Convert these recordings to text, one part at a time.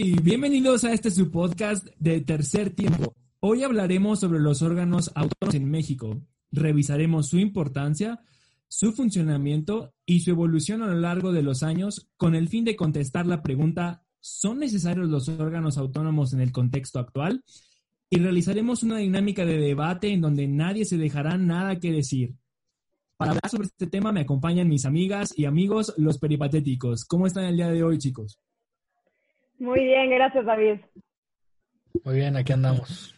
Bienvenidos a este su podcast de tercer tiempo. Hoy hablaremos sobre los órganos autónomos en México. Revisaremos su importancia, su funcionamiento y su evolución a lo largo de los años con el fin de contestar la pregunta ¿son necesarios los órganos autónomos en el contexto actual? Y realizaremos una dinámica de debate en donde nadie se dejará nada que decir. Para hablar sobre este tema me acompañan mis amigas y amigos, los peripatéticos. ¿Cómo están el día de hoy, chicos? Muy bien, gracias, David. Muy bien, aquí andamos.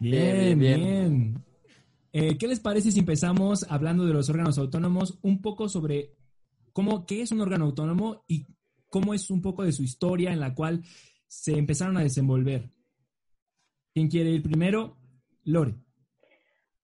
Bien, bien. Eh, ¿Qué les parece si empezamos hablando de los órganos autónomos, un poco sobre cómo, qué es un órgano autónomo y cómo es un poco de su historia en la cual se empezaron a desenvolver. ¿Quién quiere ir primero? Lore.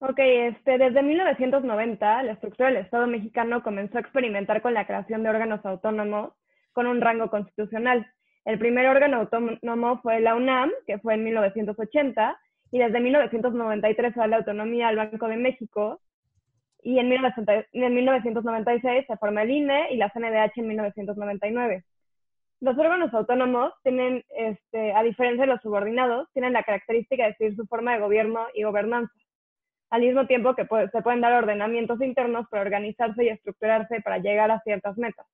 Ok, este, desde 1990 la estructura del Estado mexicano comenzó a experimentar con la creación de órganos autónomos con un rango constitucional. El primer órgano autónomo fue la UNAM, que fue en 1980, y desde 1993 fue la autonomía al Banco de México, y en, 1996 se formó el INE y la CNDH en 1999. Los órganos autónomos tienen, este, a diferencia de los subordinados, tienen la característica de seguir su forma de gobierno y gobernanza, al mismo tiempo que se pueden dar ordenamientos internos para organizarse y estructurarse para llegar a ciertas metas.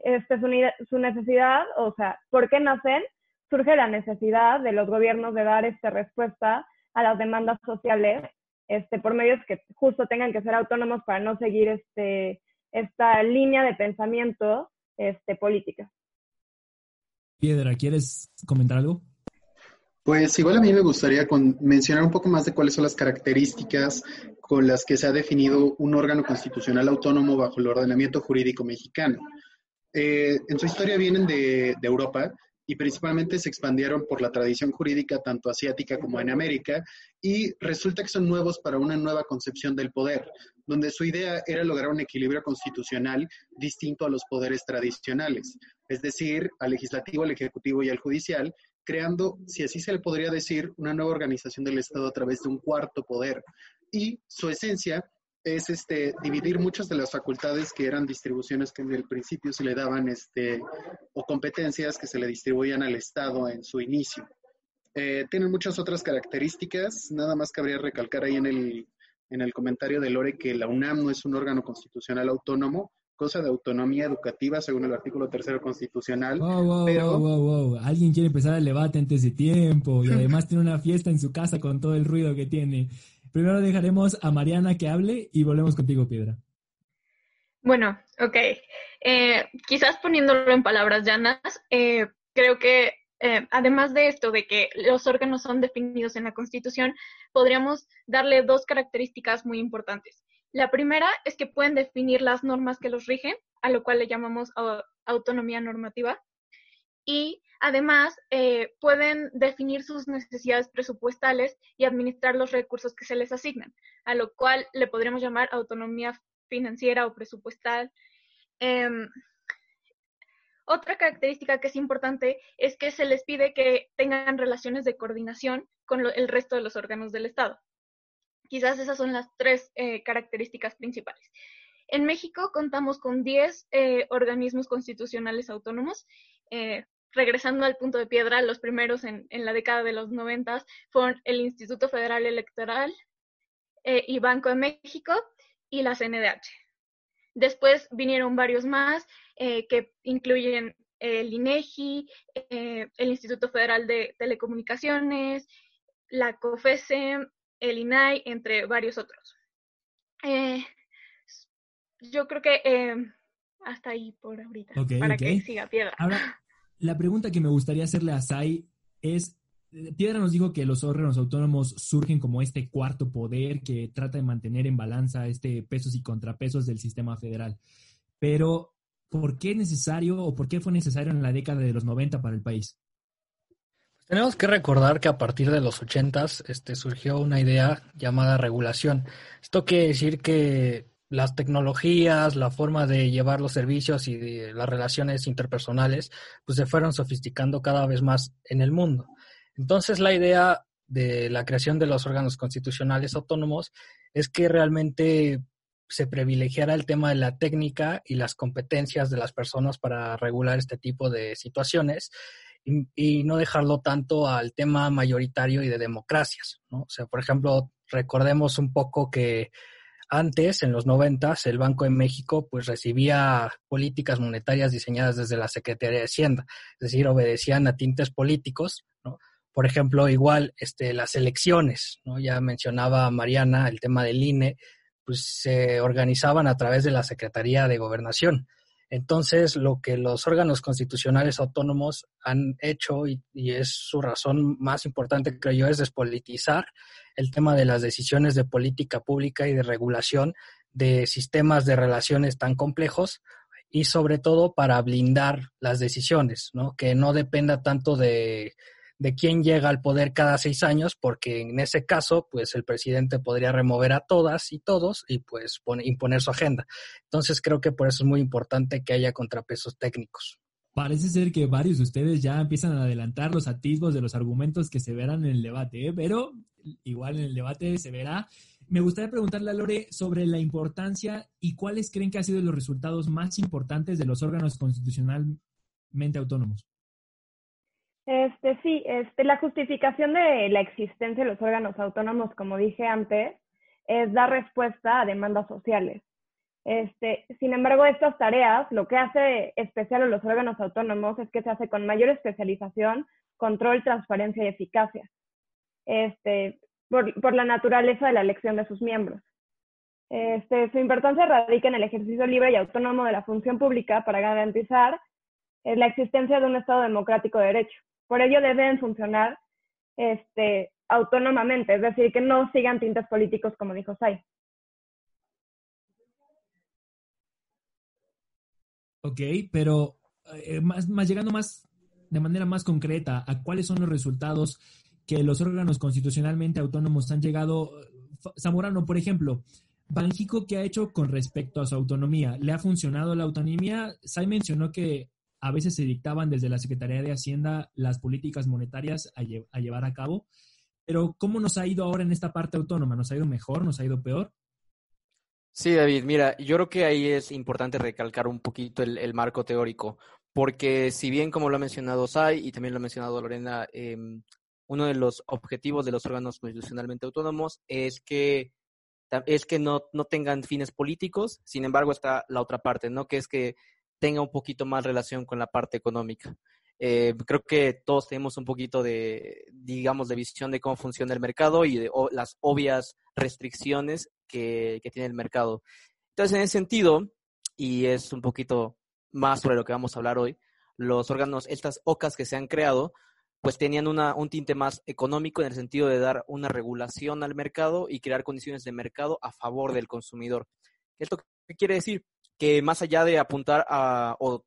Este, su, su necesidad, o sea, ¿por qué nacen? Surge la necesidad de los gobiernos de dar esta respuesta a las demandas sociales este, por medios que justo tengan que ser autónomos para no seguir este, esta línea de pensamiento este, política. Piedra, ¿quieres comentar algo? Pues igual a mí me gustaría mencionar un poco más de cuáles son las características con las que se ha definido un órgano constitucional autónomo bajo el ordenamiento jurídico mexicano. Eh, en su historia vienen de, de Europa y principalmente se expandieron por la tradición jurídica tanto asiática como en América y resulta que son nuevos para una nueva concepción del poder, donde su idea era lograr un equilibrio constitucional distinto a los poderes tradicionales, es decir, al legislativo, al ejecutivo y al judicial, creando, si así se le podría decir, una nueva organización del Estado a través de un cuarto poder. Y su esencia es este, dividir muchas de las facultades que eran distribuciones que en el principio se le daban este, o competencias que se le distribuían al Estado en su inicio. Eh, tienen muchas otras características, nada más cabría recalcar ahí en el, en el comentario de Lore que la UNAM no es un órgano constitucional autónomo, cosa de autonomía educativa según el artículo tercero constitucional. Wow, wow, pero... wow, wow, Alguien quiere empezar el debate antes de tiempo y además tiene una fiesta en su casa con todo el ruido que tiene. Primero dejaremos a Mariana que hable y volvemos contigo, Piedra. Bueno, ok. Eh, quizás poniéndolo en palabras llanas, eh, creo que eh, además de esto, de que los órganos son definidos en la Constitución, podríamos darle dos características muy importantes. La primera es que pueden definir las normas que los rigen, a lo cual le llamamos autonomía normativa. Y Además, eh, pueden definir sus necesidades presupuestales y administrar los recursos que se les asignan, a lo cual le podríamos llamar autonomía financiera o presupuestal. Em, otra característica que es importante es que se les pide que tengan relaciones de coordinación con el resto de los órganos del Estado. Quizás esas son las tres eh, características principales. En México contamos con 10 eh, organismos constitucionales autónomos regresando al punto de piedra, los primeros en, la década de los noventas fueron el Instituto Federal Electoral eh, y Banco de México y la CNDH. Después vinieron varios más eh, que incluyen el INEGI, eh, el Instituto Federal de Telecomunicaciones, la COFESE, el INAI, entre varios otros. yo creo que hasta ahí por ahorita, para que siga piedra. La pregunta que me gustaría hacerle a Sai es, Piedra nos dijo que los órganos autónomos surgen como este cuarto poder que trata de mantener en balanza este pesos y contrapesos del sistema federal. Pero, ¿por qué es necesario o por qué fue necesario en la década de los 90 para el país? Tenemos que recordar que a partir de los 80 este, surgió una idea llamada regulación. Esto quiere decir que las tecnologías, la forma de llevar los servicios y las relaciones interpersonales, pues se fueron sofisticando cada vez más en el mundo. Entonces, la idea de la creación de los órganos constitucionales autónomos es que realmente se privilegiara el tema de la técnica y las competencias de las personas para regular este tipo de situaciones y, no dejarlo tanto al tema mayoritario y de democracias. ¿no? Sea, por ejemplo, recordemos un poco que antes, en los noventas, el Banco de México pues recibía políticas monetarias diseñadas desde la Secretaría de Hacienda, es decir, obedecían a tintes políticos, ¿no? Por ejemplo, igual este, las elecciones, ¿no? Ya mencionaba Mariana el tema del INE, pues se organizaban a través de la Secretaría de Gobernación. Entonces, lo que los órganos constitucionales autónomos han hecho, y, y, es su razón más importante, creo yo, es despolitizar el tema de las decisiones de política pública y de regulación de sistemas de relaciones tan complejos y sobre todo para blindar las decisiones, ¿no? Que no dependa tanto de de quién llega al poder cada seis años, porque en ese caso, pues el presidente podría remover a todas y todos y pues imponer su agenda. Entonces creo que por eso es muy importante que haya contrapesos técnicos. Parece ser que varios de ustedes ya empiezan a adelantar los atisbos de los argumentos que se verán en el debate, ¿eh? pero igual en el debate se verá. Me gustaría preguntarle a Lore sobre la importancia y cuáles creen que han sido los resultados más importantes de los órganos constitucionalmente autónomos. Este, sí, este, la justificación de la existencia de los órganos autónomos, como dije antes, es dar respuesta a demandas sociales. Este, sin embargo, estas tareas, lo que hace especial a los órganos autónomos es que se hace con mayor especialización, control, transparencia y eficacia, este, por, la naturaleza de la elección de sus miembros. Este, su importancia radica en el ejercicio libre y autónomo de la función pública para garantizar eh, la existencia de un Estado democrático de derecho. Por ello deben funcionar este, autónomamente, es decir, que no sigan tintes políticos, como dijo Sai. Ok, pero eh, más, más llegando más de manera más concreta a cuáles son los resultados que los órganos constitucionalmente autónomos han llegado. Zamorano, por ejemplo, Banjico, ¿qué ha hecho con respecto a su autonomía? ¿Le ha funcionado la autonomía? Sai mencionó que a veces se dictaban desde la Secretaría de Hacienda las políticas monetarias a, llevar a cabo. Pero ¿cómo nos ha ido ahora en esta parte autónoma? ¿Nos ha ido mejor? ¿Nos ha ido peor? Sí, David, mira, yo creo que ahí es importante recalcar un poquito el, marco teórico, porque si bien, como lo ha mencionado Sai y también lo ha mencionado Lorena, em, uno de los objetivos de los órganos constitucionalmente autónomos es que es que no, no tengan fines políticos, sin embargo está la otra parte, ¿no? Que es que tenga un poquito más relación con la parte económica. Eh, creo que todos tenemos un poquito de, digamos, de visión de cómo funciona el mercado y de las obvias restricciones que, que, tiene el mercado. Entonces, en ese sentido, y es un poquito más sobre lo que vamos a hablar hoy, los órganos, estas OCAS que se han creado, pues tenían una, un tinte más económico en el sentido de dar una regulación al mercado y crear condiciones de mercado a favor del consumidor. ¿Esto qué quiere decir? Que más allá de apuntar a, o,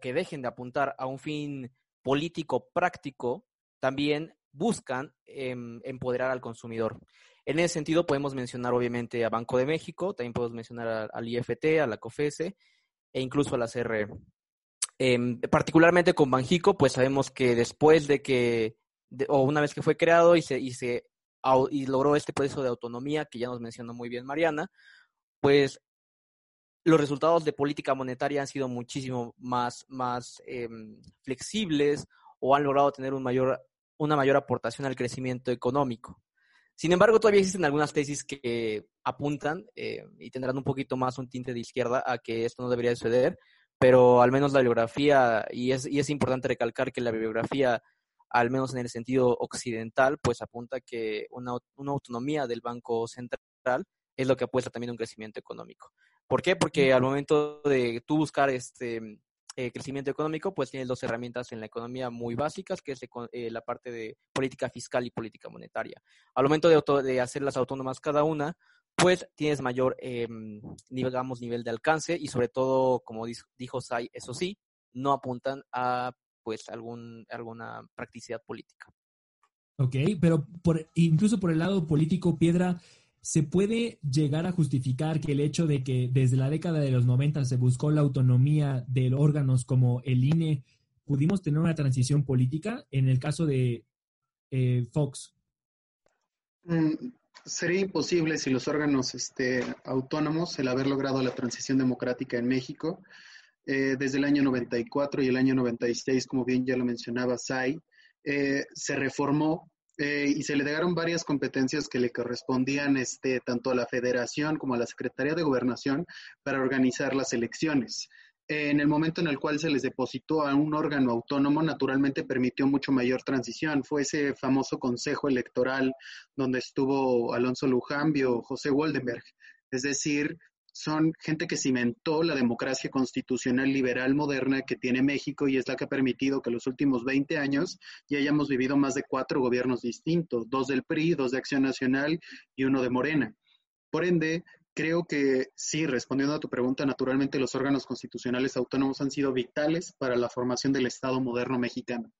que dejen de apuntar a un fin político práctico, también buscan em, empoderar al consumidor. En ese sentido, podemos mencionar obviamente a Banco de México, también podemos mencionar al IFT, a la COFESE e incluso a la CRE. Em, particularmente con Banjico, pues sabemos que después de que, o una vez que fue creado y se, y se y logró este proceso de autonomía que ya nos mencionó muy bien Mariana, pues los resultados de política monetaria han sido muchísimo más, em, flexibles o han logrado tener un mayor, una mayor aportación al crecimiento económico. Sin embargo, todavía existen algunas tesis que apuntan eh, y tendrán un poquito más un tinte de izquierda a que esto no debería suceder, pero al menos la bibliografía, y es, y es importante recalcar que la bibliografía, al menos en el sentido occidental, pues apunta que una, una autonomía del Banco Central es lo que apuesta también a un crecimiento económico. ¿Por qué? Porque al momento de tú buscar este eh, crecimiento económico, pues tienes dos herramientas en la economía muy básicas, que es eh, la parte de política fiscal y política monetaria. Al momento de, de hacerlas autónomas cada una, pues tienes mayor, em, digamos, nivel de alcance y sobre todo, como dijo Sai, eso sí, no apuntan a pues algún, alguna practicidad política. Ok, pero por, incluso por el lado político, Piedra, ¿se puede llegar a justificar que el hecho de que desde la década de los 90 se buscó la autonomía de órganos como el INE, pudimos tener una transición política? En el caso de eh, Fox. Mm, sería imposible si los órganos este, autónomos, el haber logrado la transición democrática en México, eh, desde el año 94 y el año 96, como bien ya lo mencionaba Sai, eh, se reformó eh, y se le dieron varias competencias que le correspondían este, tanto a la federación como a la Secretaría de Gobernación para organizar las elecciones. en el momento en el cual se les depositó a un órgano autónomo, naturalmente permitió mucho mayor transición. Fue ese famoso consejo electoral donde estuvo Alonso Lujambio, José Woldenberg. Es decir, son gente que cimentó la democracia constitucional liberal moderna que tiene México y es la que ha permitido que los últimos 20 años ya hayamos vivido más de cuatro gobiernos distintos, dos del PRI, dos de Acción Nacional y uno de Morena. Por ende, creo que sí, respondiendo a tu pregunta, naturalmente los órganos constitucionales autónomos han sido vitales para la formación del Estado moderno mexicano.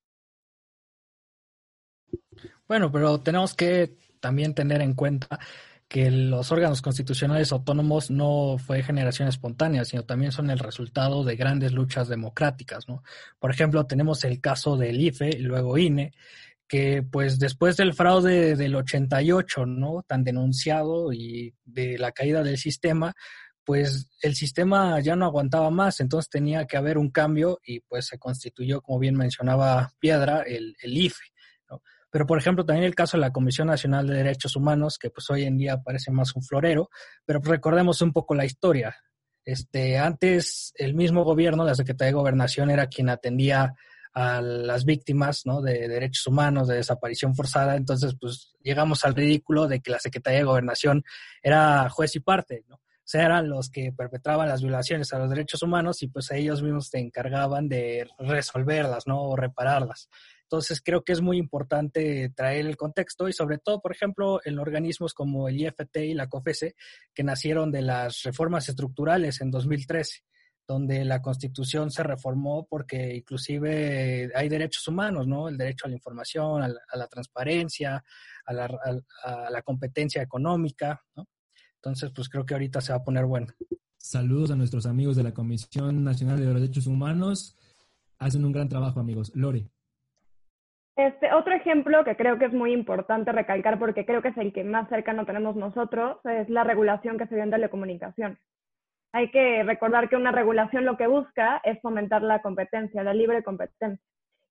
Bueno, pero tenemos que también tener en cuenta que los órganos constitucionales autónomos no fue generación espontánea, sino también son el resultado de grandes luchas democráticas, ¿no? Por ejemplo, tenemos el caso del IFE y luego INE, que pues después del fraude del 88, ¿no? Tan denunciado y de la caída del sistema, pues el sistema ya no aguantaba más, entonces tenía que haber un cambio y pues se constituyó, como bien mencionaba Piedra, el, el IFE. Pero, por ejemplo, también el caso de la Comisión Nacional de Derechos Humanos, que pues hoy en día parece más un florero, pero pues, recordemos un poco la historia. Este, antes el mismo gobierno, la Secretaría de Gobernación, era quien atendía a las víctimas ¿no? de derechos humanos, de desaparición forzada. Entonces, pues llegamos al ridículo de que la Secretaría de Gobernación era juez y parte, ¿no? O sea, eran los que perpetraban las violaciones a los derechos humanos y pues ellos mismos se encargaban de resolverlas, ¿no? O repararlas. Entonces creo que es muy importante traer el contexto y sobre todo, por ejemplo, en organismos como el IFT y la COFESE, que nacieron de las reformas estructurales en 2013 donde la constitución se reformó porque inclusive hay derechos humanos, ¿no? El derecho a la información, a la, transparencia, a la, a la, competencia económica, ¿no? Entonces, pues creo que ahorita se va a poner bueno. Saludos a nuestros amigos de la Comisión Nacional de Derechos Humanos. Hacen un gran trabajo, amigos. Lore. Este, otro ejemplo que creo que es muy importante recalcar porque creo que es el que más cercano tenemos nosotros es la regulación que se dio en telecomunicaciones. Hay que recordar que una regulación lo que busca es fomentar la competencia, la libre competencia.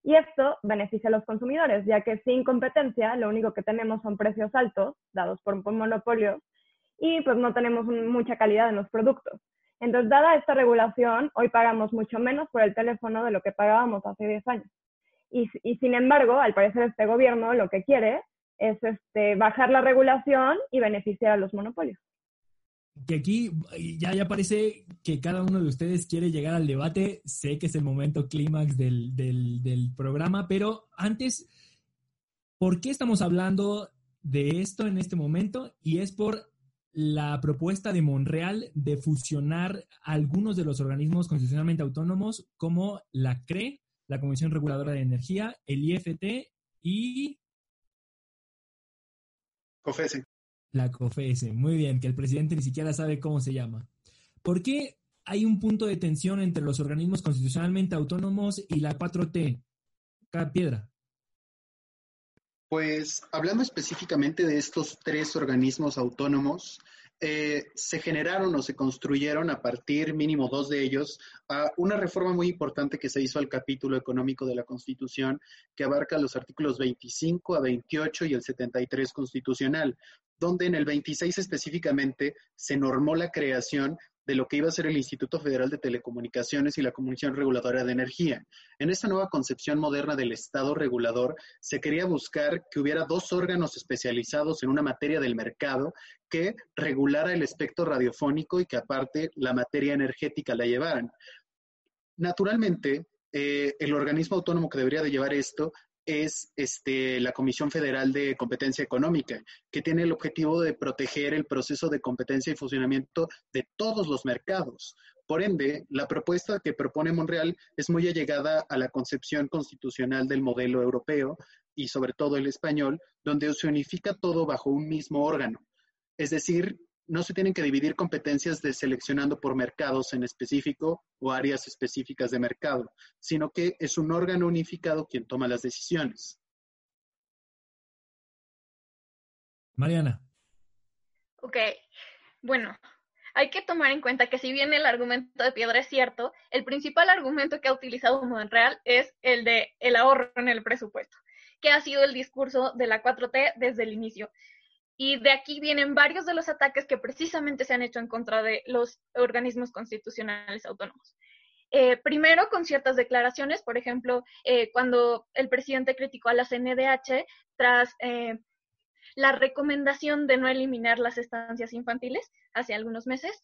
Y esto beneficia a los consumidores, ya que sin competencia lo único que tenemos son precios altos, dados por un monopolio, y pues no tenemos mucha calidad en los productos. Entonces, dada esta regulación, hoy pagamos mucho menos por el teléfono de lo que pagábamos hace 10 años. Y, sin embargo, al parecer este gobierno lo que quiere es este, bajar la regulación y beneficiar a los monopolios. Que aquí ya, ya parece que cada uno de ustedes quiere llegar al debate. Sé que es el momento clímax del, del programa, pero antes, ¿por qué estamos hablando de esto en este momento? Y es por la propuesta de Monreal de fusionar algunos de los organismos constitucionalmente autónomos como la CRE, la Comisión Reguladora de Energía, el IFT y... COFESE. La COFESE, muy bien, que el presidente ni siquiera sabe cómo se llama. ¿Por qué hay un punto de tensión entre los organismos constitucionalmente autónomos y la 4T? Cada piedra. Pues hablando específicamente de estos tres organismos autónomos, eh, se generaron o se construyeron a partir, mínimo dos de ellos, a una reforma muy importante que se hizo al capítulo económico de la Constitución, que abarca los artículos 25 a 28 y el 73 constitucional, donde en el 26 específicamente se normó la creación de lo que iba a ser el Instituto Federal de Telecomunicaciones y la Comisión Reguladora de Energía. En esta nueva concepción moderna del Estado regulador, se quería buscar que hubiera dos órganos especializados en una materia del mercado que regulara el espectro radiofónico y que aparte la materia energética la llevaran. Naturalmente, eh, el organismo autónomo que debería de llevar esto es este, la Comisión Federal de Competencia Económica, que tiene el objetivo de proteger el proceso de competencia y funcionamiento de todos los mercados. Por ende, la propuesta que propone Monreal es muy allegada a la concepción constitucional del modelo europeo y sobre todo el español, donde se unifica todo bajo un mismo órgano. Es decir, no se tienen que dividir competencias de seleccionando por mercados en específico o áreas específicas de mercado, sino que es un órgano unificado quien toma las decisiones. Mariana. Ok, bueno, hay que tomar en cuenta que si bien el argumento de piedra es cierto, el principal argumento que ha utilizado Monreal es el de el ahorro en el presupuesto, que ha sido el discurso de la 4T desde el inicio. Y de aquí vienen varios de los ataques que precisamente se han hecho en contra de los organismos constitucionales autónomos. Eh, primero, con ciertas declaraciones, por ejemplo, eh, cuando el presidente criticó a la CNDH tras eh, la recomendación de no eliminar las estancias infantiles hace algunos meses.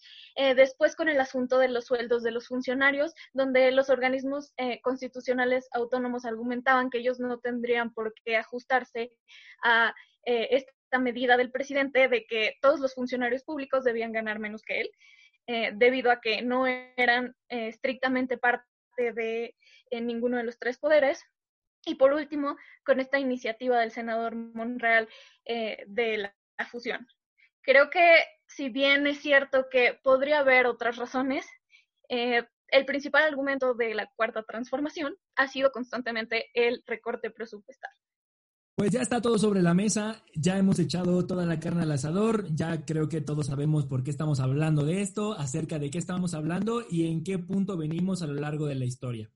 después con el asunto de los sueldos de los funcionarios, donde los organismos constitucionales autónomos argumentaban que ellos no tendrían por qué ajustarse a esta medida del presidente de que todos los funcionarios públicos debían ganar menos que él, eh, debido a que no eran eh, estrictamente parte de ninguno de los tres poderes. Y por último, con esta iniciativa del senador Monreal eh, de la, la fusión. Creo que si bien es cierto que podría haber otras razones, el principal argumento de la cuarta transformación ha sido constantemente el recorte presupuestal. Pues ya está todo sobre la mesa, ya hemos echado toda la carne al asador, ya creo que todos sabemos por qué estamos hablando de esto, acerca de qué estamos hablando y en qué punto venimos a lo largo de la historia.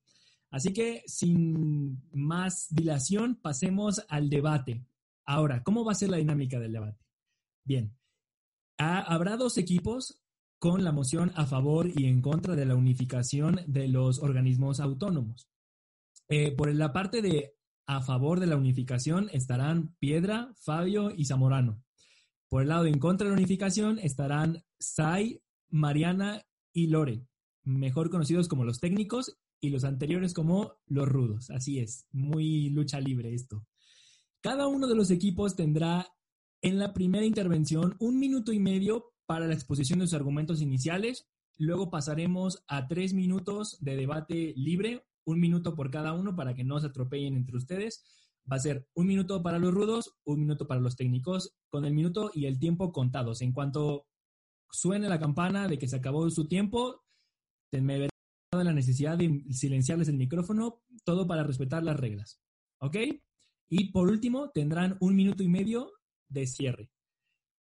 Así que sin más dilación, pasemos al debate. Ahora, ¿cómo va a ser la dinámica del debate? Bien, habrá dos equipos con la moción a favor y en contra de la unificación de los organismos autónomos. Eh, por la parte de a favor de la unificación estarán Piedra, Fabio y Zamorano. Por el lado en contra de la unificación estarán Sai, Mariana y Lore, mejor conocidos como los técnicos y los anteriores como los rudos. Así es, muy lucha libre esto. Cada uno de los equipos tendrá en la primera intervención un minuto y medio para la exposición de sus argumentos iniciales. Luego pasaremos a tres minutos de debate libre un minuto por cada uno para que no se atropellen entre ustedes. Va a ser un minuto para los rudos, un minuto para los técnicos, con el minuto y el tiempo contados. En cuanto suene la campana de que se acabó su tiempo, me verán la necesidad de silenciarles el micrófono, todo para respetar las reglas. ¿Ok? Y por último, tendrán un minuto y medio de cierre.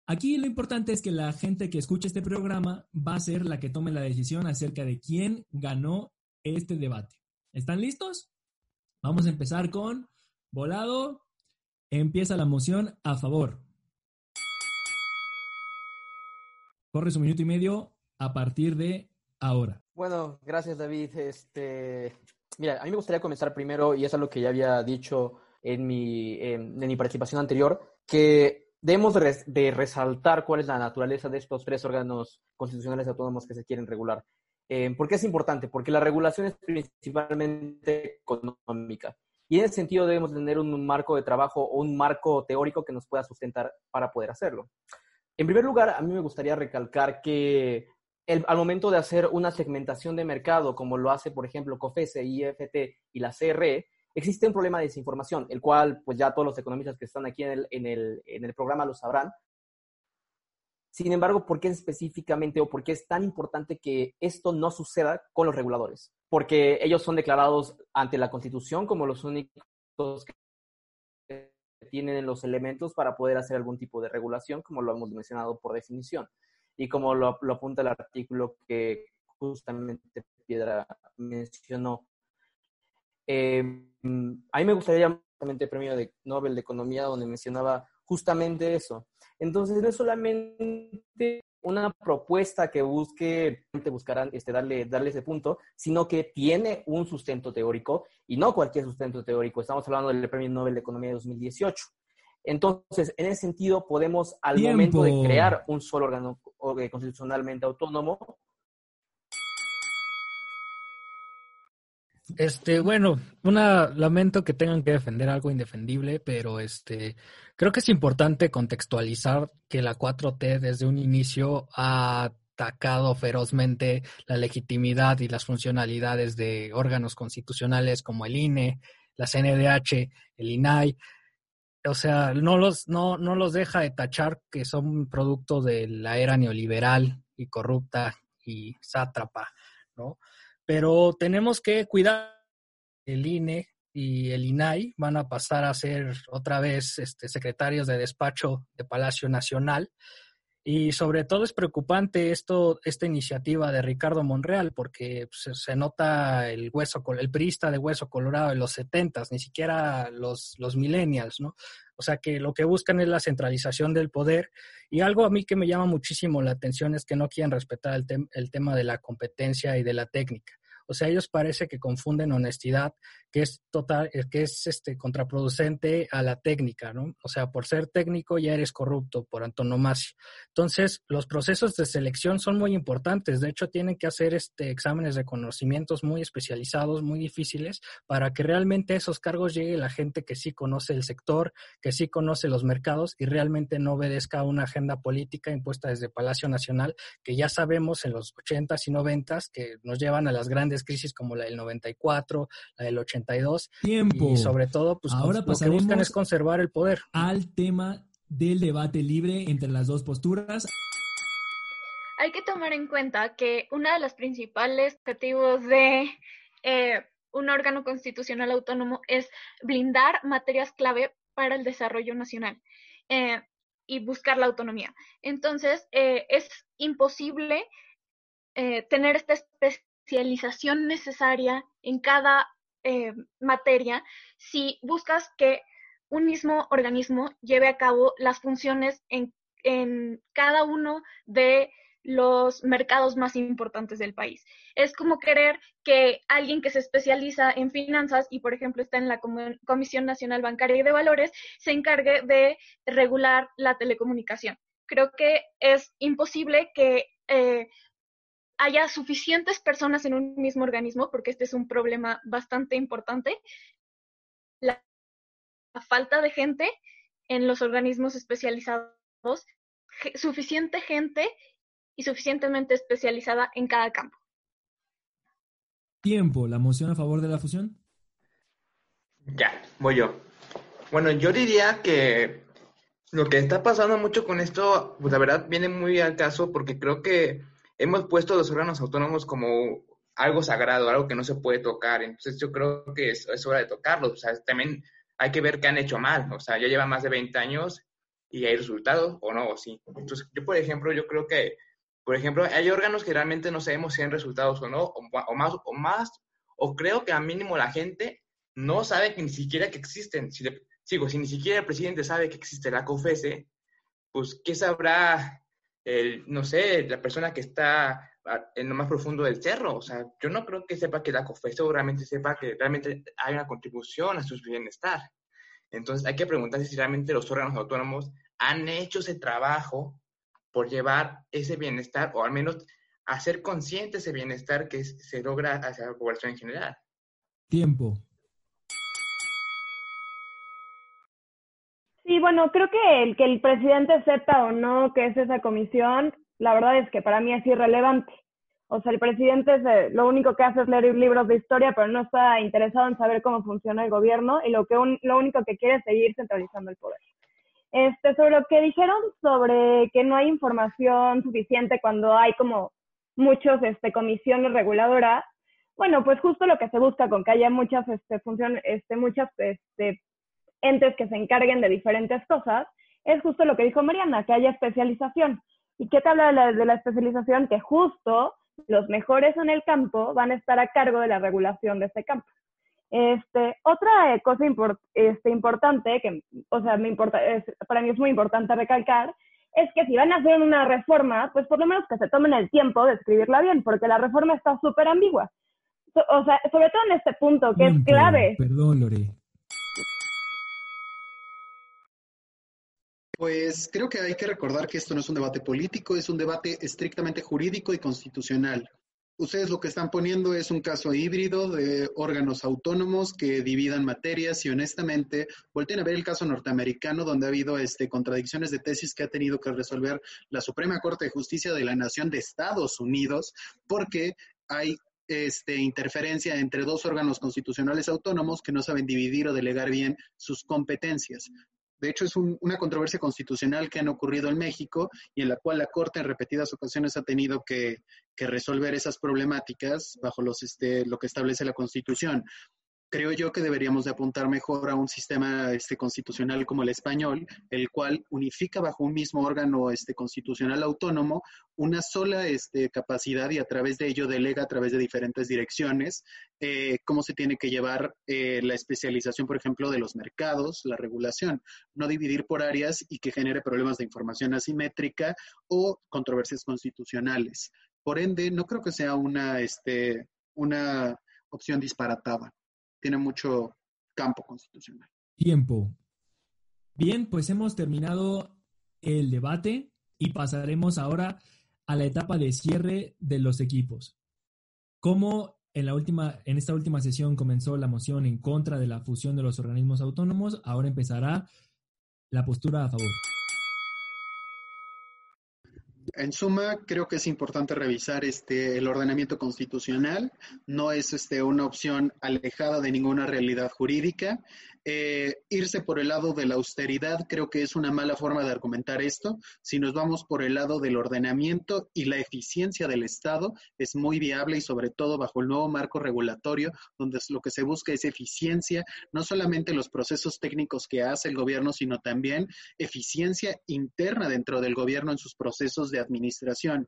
Aquí lo importante es que la gente que escuche este programa va a ser la que tome la decisión acerca de quién ganó este debate. ¿Están listos? Vamos a empezar con volado. Empieza la moción a favor. Corre su minuto y medio a partir de ahora. Bueno, gracias David. Este, mira, a mí me gustaría comenzar primero, y es lo que ya había dicho en mi, en, mi participación anterior, que debemos de resaltar cuál es la naturaleza de estos tres órganos constitucionales autónomos que se quieren regular. Eh, ¿Por qué es importante? Porque la regulación es principalmente económica. Y en ese sentido debemos tener un marco de trabajo o un marco teórico que nos pueda sustentar para poder hacerlo. En primer lugar, a mí me gustaría recalcar que al momento de hacer una segmentación de mercado, como lo hace, por ejemplo, COFESE, IFT y la CRE, existe un problema de desinformación, el cual, pues ya todos los economistas que están aquí en el, en el, en el programa lo sabrán, sin embargo, ¿por qué específicamente o por qué es tan importante que esto no suceda con los reguladores? Porque ellos son declarados ante la Constitución como los únicos que tienen los elementos para poder hacer algún tipo de regulación, como lo hemos mencionado por definición. Y como lo, apunta el artículo que justamente Piedra mencionó. Eh, a mí me gustaría el premio de Nobel de Economía, donde mencionaba justamente eso. Entonces, no es solamente una propuesta que busque, buscarán este, darle, darle ese punto, sino que tiene un sustento teórico y no cualquier sustento teórico. Estamos hablando del Premio Nobel de Economía de 2018. Entonces, en ese sentido, podemos, al momento de crear un solo órgano constitucionalmente autónomo, Este, bueno, una lamento que tengan que defender algo indefendible, pero este, creo que es importante contextualizar que la 4T desde un inicio ha atacado ferozmente la legitimidad y las funcionalidades de órganos constitucionales como el INE, la CNDH, el INAI. O sea, no los, no, no los deja de tachar que son producto de la era neoliberal y corrupta y sátrapa, ¿no? Pero tenemos que cuidar el INE y el INAI van a pasar a ser otra vez este, secretarios de despacho de Palacio Nacional y sobre todo es preocupante esto, esta iniciativa de Ricardo Monreal, porque pues, se, nota el hueso, el priista de hueso colorado de los setentas, ni siquiera los, los millennials, ¿no? O sea que lo que buscan es la centralización del poder. Y algo a mí que me llama muchísimo la atención es que no quieren respetar el, el tema de la competencia y de la técnica. O sea, ellos parece que confunden honestidad, que es total, eh, que es este contraproducente a la técnica, ¿no? O sea, por ser técnico ya eres corrupto por antonomasia. Entonces, los procesos de selección son muy importantes. De hecho, tienen que hacer este exámenes de conocimientos muy especializados, muy difíciles, para que realmente a esos cargos llegue la gente que sí conoce el sector, que sí conoce los mercados y realmente no obedezca a una agenda política impuesta desde Palacio Nacional, que ya sabemos en los 80s y 90s que nos llevan a las grandes crisis como la del 94, la del 82. Tiempo. Y sobre todo, pues Ahora lo que buscan es conservar el poder. Al tema del debate libre entre las dos posturas. Hay que tomar en cuenta que uno de los principales objetivos de eh, un órgano constitucional autónomo es blindar materias clave para el desarrollo nacional eh, y buscar la autonomía. Entonces, eh, es imposible tener esta especie especialización necesaria en cada eh, materia si buscas que un mismo organismo lleve a cabo las funciones en, en cada uno de los mercados más importantes del país. Es como querer que alguien que se especializa en finanzas y, por ejemplo, está en la Comisión Nacional Bancaria y de Valores, se encargue de regular la telecomunicación. Creo que es imposible que eh, haya suficientes personas en un mismo organismo, porque este es un problema bastante importante, la, falta de gente en los organismos especializados, suficiente gente y suficientemente especializada en cada campo. Tiempo, ¿la moción a favor de la fusión? Ya, voy yo. Bueno, yo diría que lo que está pasando mucho con esto, pues la verdad viene muy al caso porque creo que hemos puesto los órganos autónomos como algo sagrado, algo que no se puede tocar. Entonces yo creo que es, hora de tocarlos. O sea, también hay que ver qué han hecho mal. O sea, ya lleva más de 20 años y hay resultados o no, o sí. Entonces yo, por ejemplo, yo creo que, por ejemplo, hay órganos que realmente no sabemos si han resultados o no, o, más, o más, o creo que al mínimo la gente no sabe que ni siquiera que existen. Si sigo, si ni siquiera el presidente sabe que existe la COFESE, pues ¿qué sabrá el, no sé, la persona que está en lo más profundo del cerro. O sea, yo no creo que sepa que la COFESO realmente sepa que realmente hay una contribución a su bienestar. Entonces, hay que preguntarse si realmente los órganos autónomos han hecho ese trabajo por llevar ese bienestar o al menos hacer consciente ese bienestar que se logra hacia la población en general. Tiempo. Sí, bueno, creo que el que el presidente sepa o no que es esa comisión, la verdad es que para mí es irrelevante. O sea, el presidente lo único que hace es leer libros de historia, pero no está interesado en saber cómo funciona el gobierno y lo, que lo único que quiere es seguir centralizando el poder. Este, sobre lo que dijeron sobre que no hay información suficiente cuando hay como muchos este, comisiones reguladoras, bueno, pues justo lo que se busca con que haya muchas este, funciones, este, muchas este, entes que se encarguen de diferentes cosas, es justo lo que dijo Mariana, que haya especialización. ¿Y qué te habla de la, de la especialización? Que justo los mejores en el campo van a estar a cargo de la regulación de ese campo. Este, otra cosa este, importante, que o sea, me importa, para mí es muy importante recalcar, es que si van a hacer una reforma, pues por lo menos que se tomen el tiempo de escribirla bien, porque la reforma está súper ambigua. o sea, sobre todo en este punto, que es clave. Perdón, Lore. Pues creo que hay que recordar que esto no es un debate político, es un debate estrictamente jurídico y constitucional. ustedes lo que están poniendo es un caso híbrido de órganos autónomos que dividan materias y honestamente volteen a ver el caso norteamericano donde ha habido este, contradicciones de tesis que ha tenido que resolver la Suprema Corte de Justicia de la Nación de Estados Unidos porque hay este, interferencia entre dos órganos constitucionales autónomos que no saben dividir o delegar bien sus competencias. De hecho, es una controversia constitucional que han ocurrido en México y en la cual la Corte en repetidas ocasiones ha tenido que, resolver esas problemáticas bajo los, este, lo que establece la Constitución creo yo que deberíamos de apuntar mejor a un sistema este, constitucional como el español, el cual unifica bajo un mismo órgano este, constitucional autónomo una sola este, capacidad y a través de ello delega a través de diferentes direcciones eh, cómo se tiene que llevar eh, la especialización, por ejemplo, de los mercados, la regulación, no dividir por áreas y que genere problemas de información asimétrica o controversias constitucionales. Por ende, no creo que sea una, una opción disparatada tiene mucho campo constitucional. Tiempo. Bien, pues hemos terminado el debate y pasaremos ahora a la etapa de cierre de los equipos. Como en, la última, en esta última sesión comenzó la moción en contra de la fusión de los organismos autónomos, ahora empezará la postura a favor. En suma, creo que es importante revisar este el ordenamiento constitucional. No es este, una opción alejada de ninguna realidad jurídica. Eh, irse por el lado de la austeridad creo que es una mala forma de argumentar esto. Si nos vamos por el lado del ordenamiento y la eficiencia del Estado, es muy viable y sobre todo bajo el nuevo marco regulatorio, donde lo que se busca es eficiencia, no solamente los procesos técnicos que hace el gobierno, sino también eficiencia interna dentro del gobierno en sus procesos de administración.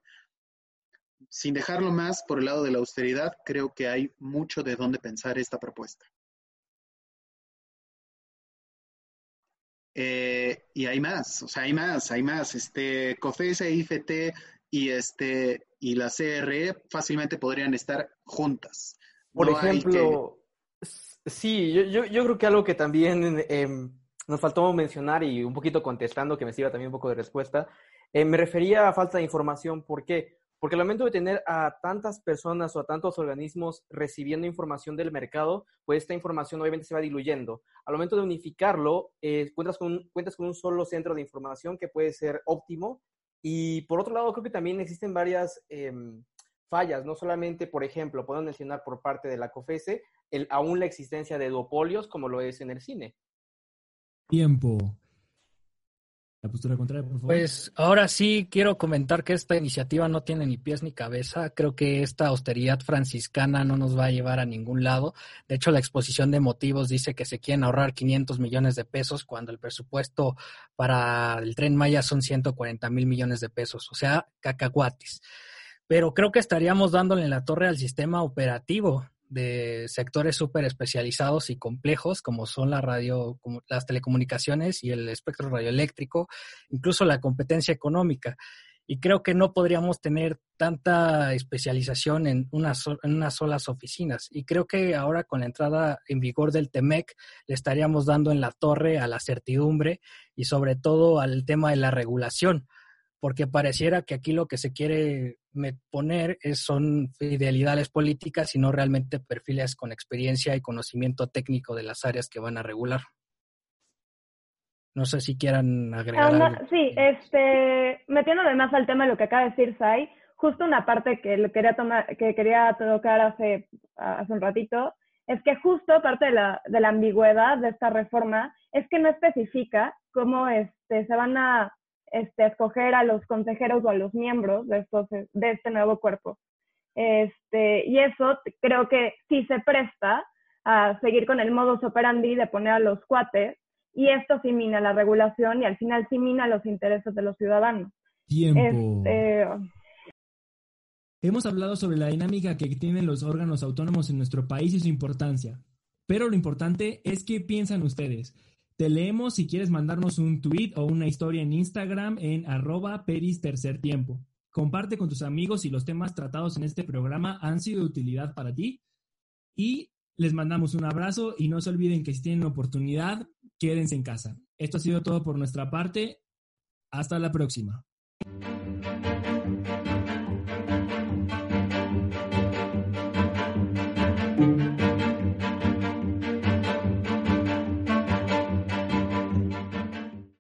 Sin dejarlo más por el lado de la austeridad, creo que hay mucho de dónde pensar esta propuesta. Eh, y hay más, o sea, hay más, hay más. Este, COFESE, IFT y, este, y la CRE fácilmente podrían estar juntas. Por ejemplo, sí, yo, yo, creo que algo que también em, nos faltó mencionar y un poquito contestando, que me sirva también un poco de respuesta, eh, me refería a falta de información. ¿Por qué? Porque al momento de tener a tantas personas o a tantos organismos recibiendo información del mercado, pues esta información obviamente se va diluyendo. Al momento de unificarlo, eh, cuentas, con cuentas con un solo centro de información que puede ser óptimo. Y por otro lado, creo que también existen varias em, fallas, no solamente, por ejemplo, puedo mencionar por parte de la COFESE, aún la existencia de duopolios como lo es en el cine. Tiempo Pues ahora sí quiero comentar que esta iniciativa no tiene ni pies ni cabeza. Creo que esta austeridad franciscana no nos va a llevar a ningún lado. De hecho, la exposición de motivos dice que se quieren ahorrar 500 millones de pesos cuando el presupuesto para el tren Maya son 140 mil millones de pesos, o sea, cacahuates. Pero creo que estaríamos dándole en la torre al sistema operativo de sectores súper especializados y complejos como son la radio, las telecomunicaciones y el espectro radioeléctrico, incluso la competencia económica. Y creo que no podríamos tener tanta especialización en, una en unas solas oficinas. Y creo que ahora con la entrada en vigor del TEMEC le estaríamos dando en la torre a la certidumbre y sobre todo al tema de la regulación porque pareciera que aquí lo que se quiere poner es, son fidelidades políticas y no realmente perfiles con experiencia y conocimiento técnico de las áreas que van a regular. No sé si quieran agregar algo. Sí, este, metiendo además al tema de lo que acaba de decir Sai, justo una parte que quería, tomar, que quería tocar hace, hace un ratito, es que justo parte de la, de la ambigüedad de esta reforma es que no especifica cómo este, se van a este, escoger a los consejeros o a los miembros de, estos, de este nuevo cuerpo. Este, y eso creo que sí se presta a seguir con el modus operandi de poner a los cuates y esto sí mina la regulación y al final sí mina los intereses de los ciudadanos. Tiempo. Este, Hemos hablado sobre la dinámica que tienen los órganos autónomos en nuestro país y su importancia. Pero lo importante es qué piensan ustedes. Te leemos si quieres mandarnos un tweet o una historia en Instagram en arroba peris tercer tiempo. Comparte con tus amigos si los temas tratados en este programa han sido de utilidad para ti. Y les mandamos un abrazo y no se olviden que si tienen oportunidad, quédense en casa. Esto ha sido todo por nuestra parte. Hasta la próxima.